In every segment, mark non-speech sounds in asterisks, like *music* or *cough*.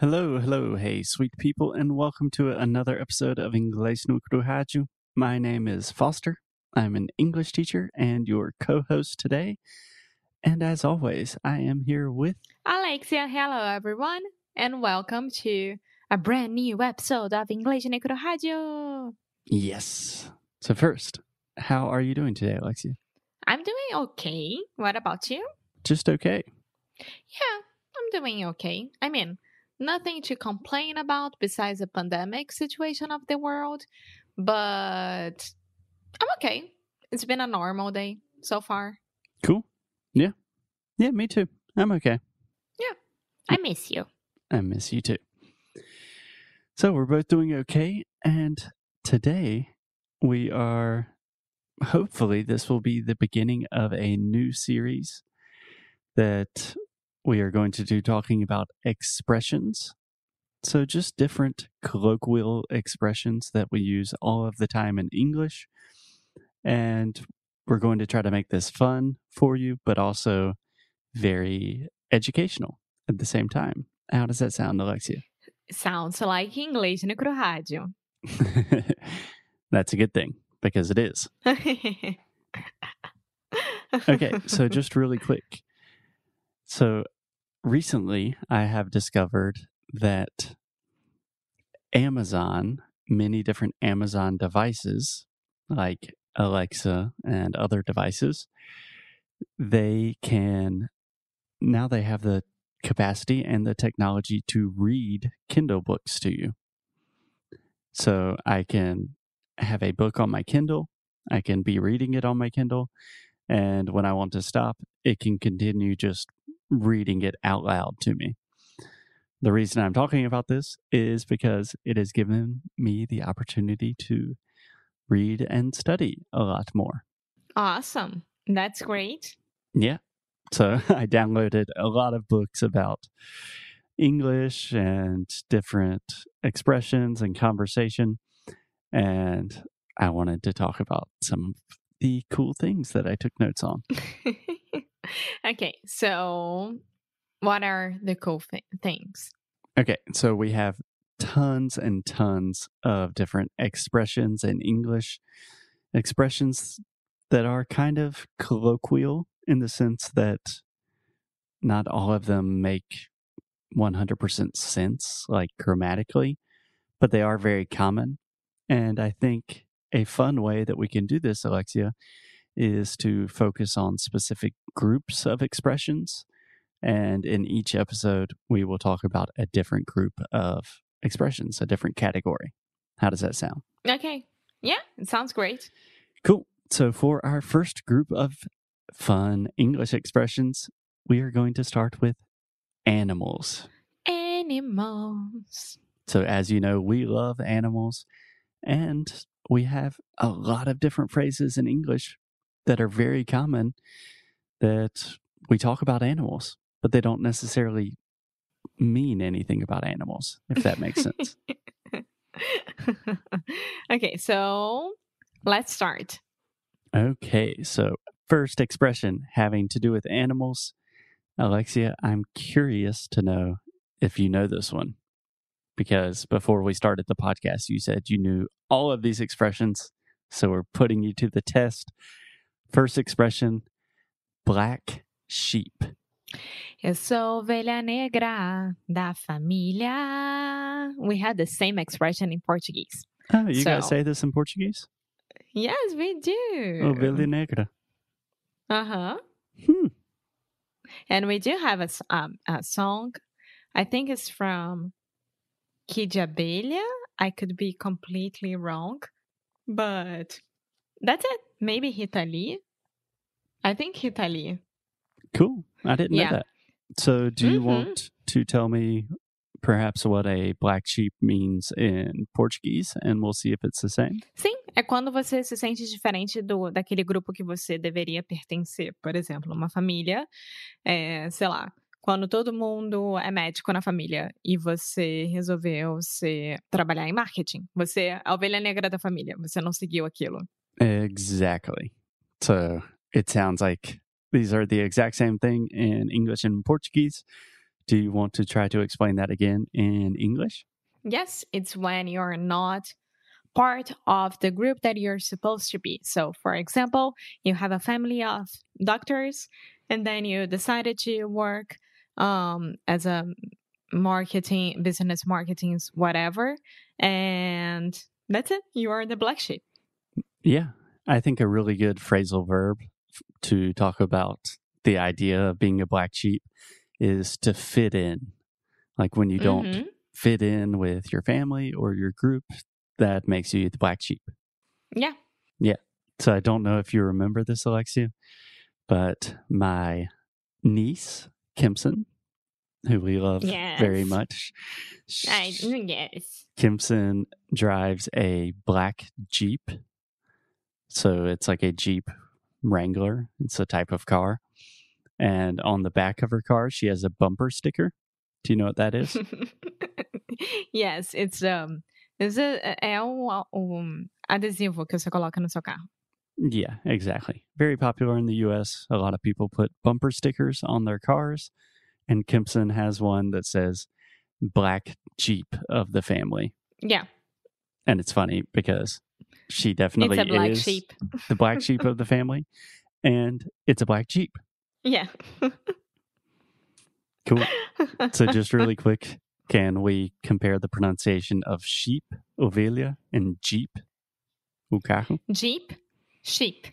Hello, hello, hey, sweet people, and welcome to another episode of Inglês no Rádio. My name is Foster. I'm an English teacher and your co host today. And as always, I am here with Alexia. Hello, everyone, and welcome to a brand new episode of Inglês no Rádio. Yes. So, first, how are you doing today, Alexia? I'm doing okay. What about you? Just okay. Yeah, I'm doing okay. I mean, nothing to complain about besides the pandemic situation of the world, but I'm okay. It's been a normal day so far. Cool. Yeah. Yeah, me too. I'm okay. Yeah. I miss you. I miss you too. So, we're both doing okay. And today we are hopefully this will be the beginning of a new series that we are going to do talking about expressions. So, just different colloquial expressions that we use all of the time in English. And we're going to try to make this fun for you, but also very educational at the same time. How does that sound, Alexia? Sounds like Inglês no Rádio. *laughs* That's a good thing because it is. *laughs* okay, so just really quick. So recently I have discovered that Amazon, many different Amazon devices like Alexa and other devices, they can now they have the capacity and the technology to read Kindle books to you. So I can have a book on my Kindle, I can be reading it on my Kindle, and when I want to stop, it can continue just reading it out loud to me. The reason I'm talking about this is because it has given me the opportunity to read and study a lot more. Awesome. That's great. Yeah. So *laughs* I downloaded a lot of books about English and different expressions and conversation. And I wanted to talk about some of the cool things that I took notes on. *laughs* okay, so what are the cool th- things? Okay, so we have tons and tons of different expressions in English, expressions that are kind of colloquial in the sense that not all of them make 100% sense, like grammatically, but they are very common. And I think a fun way that we can do this, Alexia, is to focus on specific groups of expressions. And in each episode, we will talk about a different group of expressions, a different category. How does that sound? Okay. Yeah, it sounds great. Cool. So, for our first group of fun English expressions, we are going to start with animals. Animals. So, as you know, we love animals, and we have a lot of different phrases in English that are very common that we talk about animals, but they don't necessarily mean anything about animals, if that makes sense. *laughs* okay, so let's start. Okay, so first expression having to do with animals. Alexia, I'm curious to know if you know this one. Because before we started the podcast, you said you knew all of these expressions. So we're putting you to the test. First expression black sheep. Eu sou ovelha negra da família. We had the same expression in Portuguese. Oh, you So- guys say this in Portuguese? Yes, we do. Ovelha negra. Uh huh. Hmm. And we do have a, um, a song. I think it's from Kid Abelha. I could be completely wrong, but that's it. Maybe Rita Lee. I think Rita Lee. Cool. I didn't Yeah. know that. So, do you Mhm. want to tell me perhaps what a black sheep means in Portuguese? And we'll see if it's the same. Sim, é quando você se sente diferente do daquele grupo que você deveria pertencer. Por exemplo, uma família, é, sei lá, quando todo mundo é médico na família e você resolveu ser, trabalhar em marketing, você é a ovelha negra da família, você não seguiu aquilo. Exactly. So, it sounds like these are the exact same thing in English and Portuguese. Do you want to try to explain that again in English? Yes, it's when you're not part of the group that you're supposed to be. So, for example, you have a family of doctors, and then you decided to work um, as a marketing, business marketing, whatever, and that's it. You are the black sheep. Yeah, I think a really good phrasal verb to talk about the idea of being a black sheep is to fit in. Like when you don't Mhm. fit in with your family or your group, that makes you the black sheep. Yeah. Yeah. So I don't know if you remember this, Alexia, but my niece, Kimson, who we love very much, I, yes. Kimson drives a black Jeep. So it's like a Jeep Wrangler. It's a type of car. And on the back of her car, she has a bumper sticker. Do you know what that is? *laughs* yes, it's um, it's a, é um, um adesivo que você coloca no seu carro. yeah, exactly. Very popular in the US. A lot of people put bumper stickers on their cars. And Kimson has one that says Black Jeep of the family. Yeah, And it's funny because she definitely it's a black is sheep. the black sheep of the *laughs* family. And it's a black Jeep. Yeah. Cool. So just really *laughs* quick, can we compare the pronunciation of sheep, ovelha, and jeep, carro? Jeep, sheep.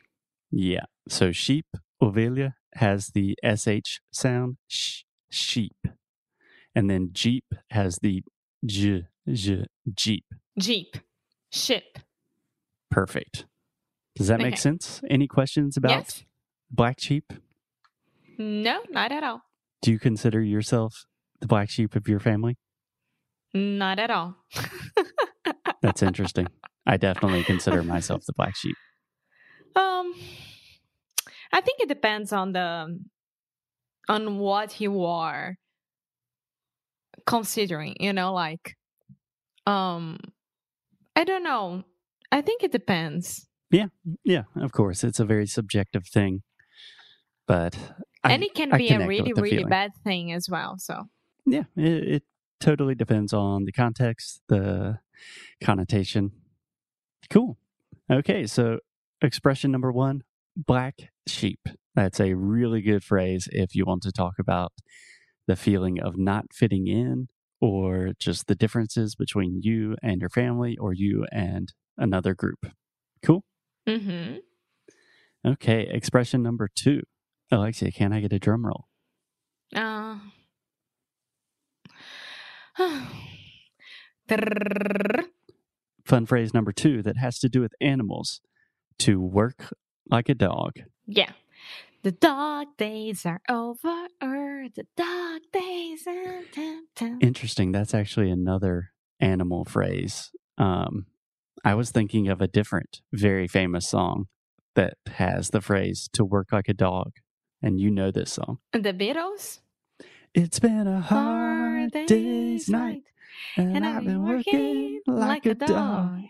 Yeah. So sheep, ovelha has the sh sound, sh, sheep, and then jeep has the j, j, jeep. Jeep, ship. Perfect. Does that make sense? Any questions about Yes. black sheep? No, not at all. Do you consider yourself the black sheep of your family? Not at all. *laughs* That's interesting. I definitely consider myself the black sheep. Um, I think it depends on the on what you are considering. You know, like, um, I don't know. I think it depends, Yeah, yeah, of course. It's a very subjective thing. But I, and it can I be a really, really feeling. bad thing as well. So, yeah, it, it totally depends on the context, the connotation. Cool. Okay, so expression number one black sheep. That's a really good phrase if you want to talk about the feeling of not fitting in or just the differences between you and your family or you and another group. Cool. hmm Okay, expression number two. Alexia, can I get a drum roll? uh, *sighs* Fun phrase number two that has to do with animals. To work like a dog. yeah. The dog days are over. The dog days. Dun, dun, dun. Interesting. That's actually another animal phrase. Um, I was thinking of a different, very famous song that has the phrase to work like a dog. And you know this song. The Beatles. It's been a hard day's night, and, I've been working like a dog.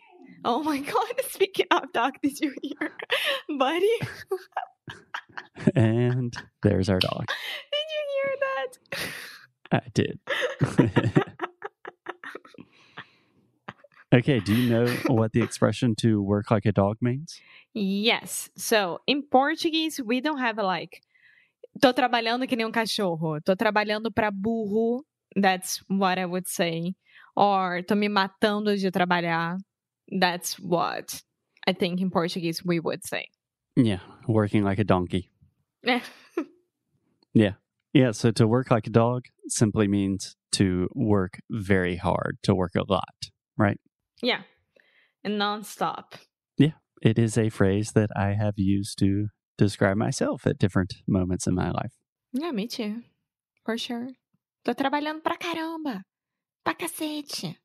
Oh my *laughs* god, speaking of dog, did you hear *laughs* Buddy? *laughs* And there's our dog. Did you hear that? I did. Okay, do you know what the expression to work like a dog means? Yes. So in Portuguese, we don't have like tô trabalhando que nem um cachorro. Tô trabalhando para burro. That's what I would say. Or tô me matando de trabalhar. That's what I think in Portuguese we would say. Yeah, working like a donkey. Yeah. *laughs* Yeah. Yeah, so to work like a dog simply means to work very hard, to work a lot, right? Yeah. And nonstop. Yeah. It is a phrase that I have used to describe myself at different moments in my life. Yeah, me too. For sure. Tô trabalhando pra caramba. Pra cacete.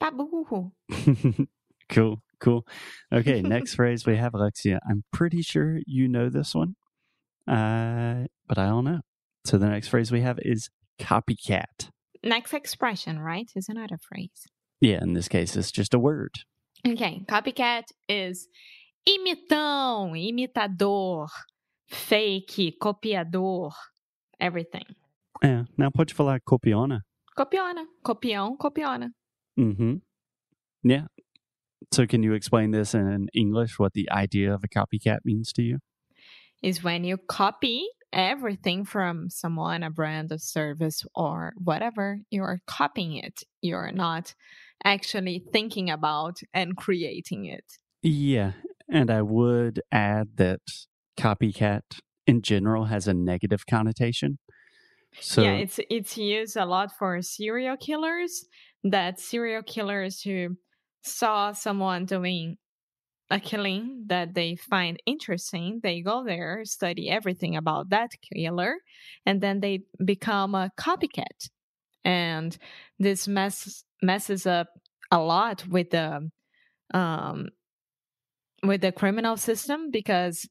Pra burro. *laughs* cool, cool. Okay, next *laughs* phrase we have, Alexia. I'm pretty sure you know this one, uh, but I don't know. So the next phrase we have is copycat. Next expression, right? Is another phrase. Yeah, in this case, it's just a word. Okay, copycat is imitão, imitador, fake, copiador, everything. É, não pode falar copiona. Copiona. Copião, copiona. Mm-hmm. Yeah. So can you explain this in English what the idea of a copycat means to you? Is when you copy everything from someone, a brand, a service, or whatever, you're copying it. You're not actually thinking about and creating it. Yeah. And I would add that copycat in general has a negative connotation. So yeah, it's it's used a lot for serial killers. That serial killers who saw someone doing a killing that they find interesting, they go there, study everything about that killer, and then they become a copycat. And this mess messes up a lot with the um with the criminal system because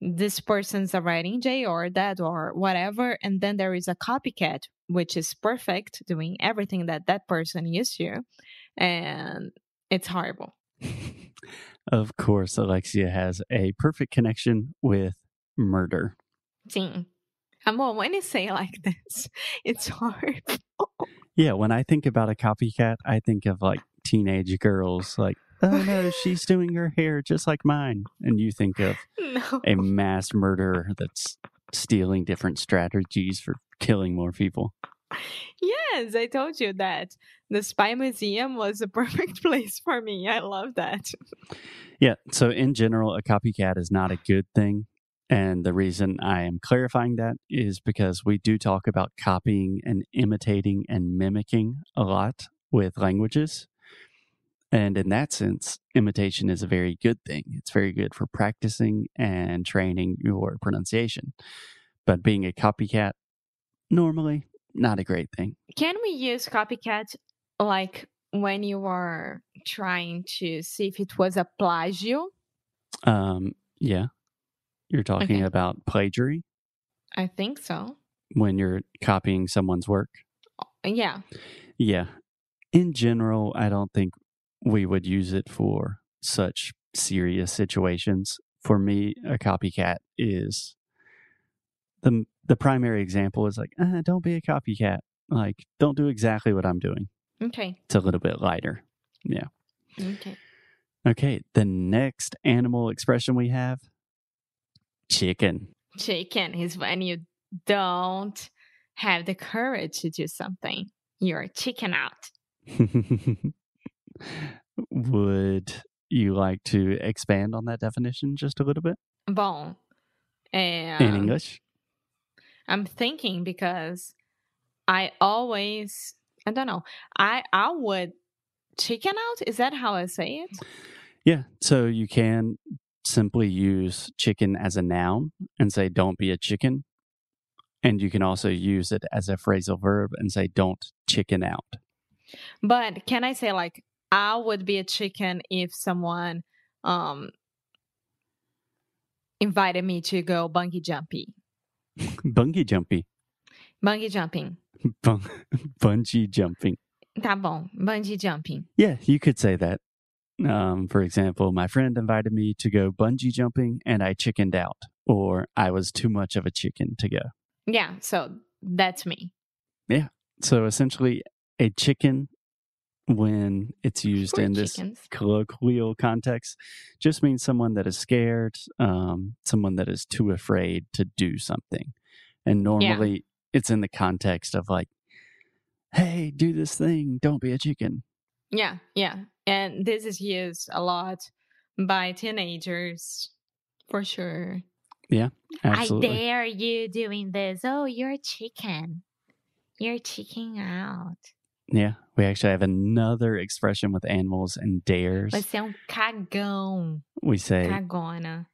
this person's already in jail or dead or whatever and then there is a copycat which is perfect doing everything that that person used to and it's horrible *laughs* of course, Alexia has a perfect connection with murder. Sim. Amor, when you say like this, it's hard. Yeah, when I think about a copycat, I think of like teenage girls, like, oh no, she's doing her hair just like mine. And you think of *laughs* no. a mass murderer that's stealing different strategies for killing more people. Yes, I told you that. The Spy Museum was a *laughs* perfect place for me. I love that. Yeah. So, in general, a copycat is not a good thing. And the reason I am clarifying that is because we do talk about copying and imitating and mimicking a lot with languages. And in that sense, imitation is a very good thing. It's very good for practicing and training your pronunciation. But being a copycat, normally not a great thing. Can we use copycat like when you are trying to see if it was a plagio? Um, yeah. You're talking Okay. about plagiary I think so. when you're copying someone's work. Yeah. Yeah. In general, I don't think we would use it for such serious situations. For me, a copycat is the the primary example is like, uh, don't be a copycat. Like, don't do exactly what I'm doing. Okay. It's a little bit lighter. Yeah. Okay. Okay, the next animal expression we have chicken. Chicken is when you don't have the courage to do something. You're chicken out. *laughs* Would you like to expand on that definition just a little bit Bom, é, in English? I'm thinking because I always, I don't know, I I would chicken out. Is that how I say it? Yeah. So you can simply use chicken as a noun and say, don't be a chicken. And you can also use it as a phrasal verb and say, don't chicken out. But can I say like I would be a chicken if someone um invited me to go bungee jumping. Bungee jumping. Bungee jumping. Bung- *laughs* bungee jumping. Tá bom, bungee jumping. Yeah, you could say that. Um, for example, my friend invited me to go bungee jumping and I chickened out, or I was too much of a chicken to go. Yeah, so that's me. Yeah. So essentially, a chicken, when it's *laughs* used We're in this chickens. colloquial context, just means someone that is scared, um, someone that is too afraid to do something. And normally it's in the context of like, hey, do this thing, don't be a chicken. Yeah, yeah. And this is used a lot by teenagers for sure. Yeah. Absolutely. I dare you doing this. Oh, you're a chicken. You're chicking out. Yeah. We actually have another expression with animals and dares. Você é um cagão. We say, Cagona.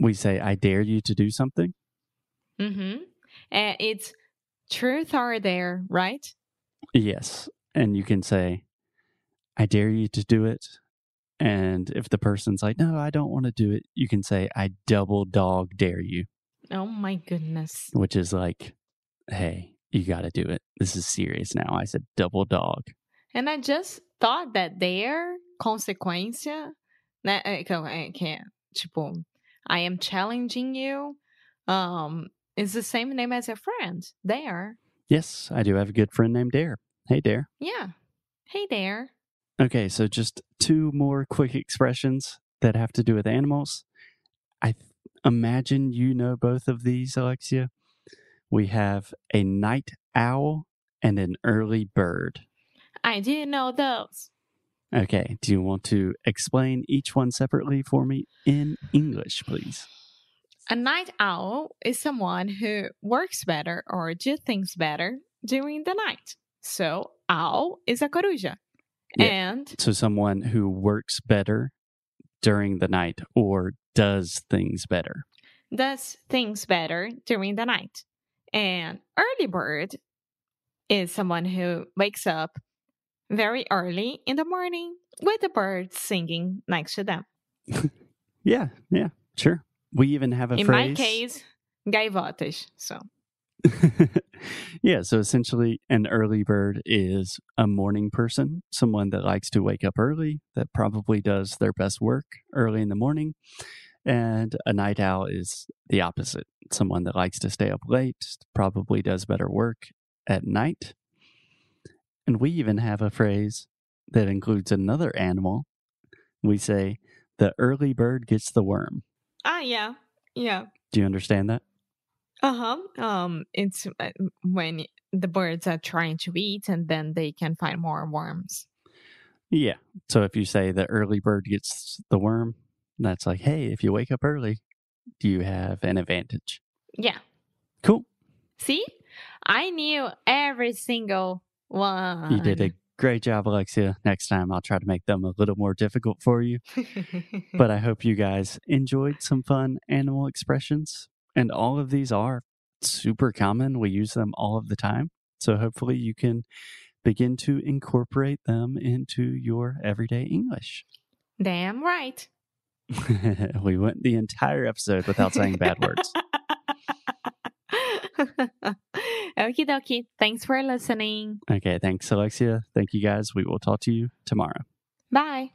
we say, I dare you to do something. Mm-hmm. And it's truth or dare, right? Yes. And you can say, I dare you to do it. And if the person's like, no, I don't want to do it, you can say, I double dog dare you, Oh my goodness. which is like, hey, you got to do it. This is serious now. I said double dog. And I just thought that dare, consequência, né? é, que é- que tipo, I am challenging you. Um, is the same name as your friend, Dare. Yes, I do have a good friend named Dare. Hey, Dare. Yeah. Hey, Dare. Okay, so just two more quick expressions that have to do with animals. I th- imagine you know both of these, Alexia. We have a night owl and an early bird. I do know those. Okay, do you want to explain each one separately for me in English, please? A night owl is someone who works better or do things better during the night. So, owl is a coruja. Yeah. And So, someone who works better during the night or does things better. does things better during the night. And early bird is someone who wakes up very early in the morning with the birds singing next to them. *laughs* Yeah, yeah, sure. We even have a in phrase. my case, gaivotas. So, *laughs* yeah, so essentially, an early bird is a morning person, someone that likes to wake up early, that probably does their best work early in the morning. And a night owl is the opposite, someone that likes to stay up late, probably does better work at night. And we even have a phrase that includes another animal. We say, the early bird gets the worm. ah, yeah, yeah. Do you understand that? Uh huh. Um, it's uh, when the birds are trying to eat and then they can find more worms. Yeah. So if you say the early bird gets the worm, that's like, hey, if you wake up early, do you have an advantage? Yeah. Cool. See, I knew every single one. You did a great job, Alexia. Next time I'll try to make them a little more difficult for you. *laughs* But I hope you guys enjoyed some fun animal expressions. And all of these are super common. We use them all of the time. So hopefully you can begin to incorporate them into your everyday English. Damn right. *laughs* we went the entire episode without saying bad words. *laughs* Okie dokie. Thanks for listening. Okay, thanks, Alexia. Thank you guys. We will talk to you tomorrow. Bye.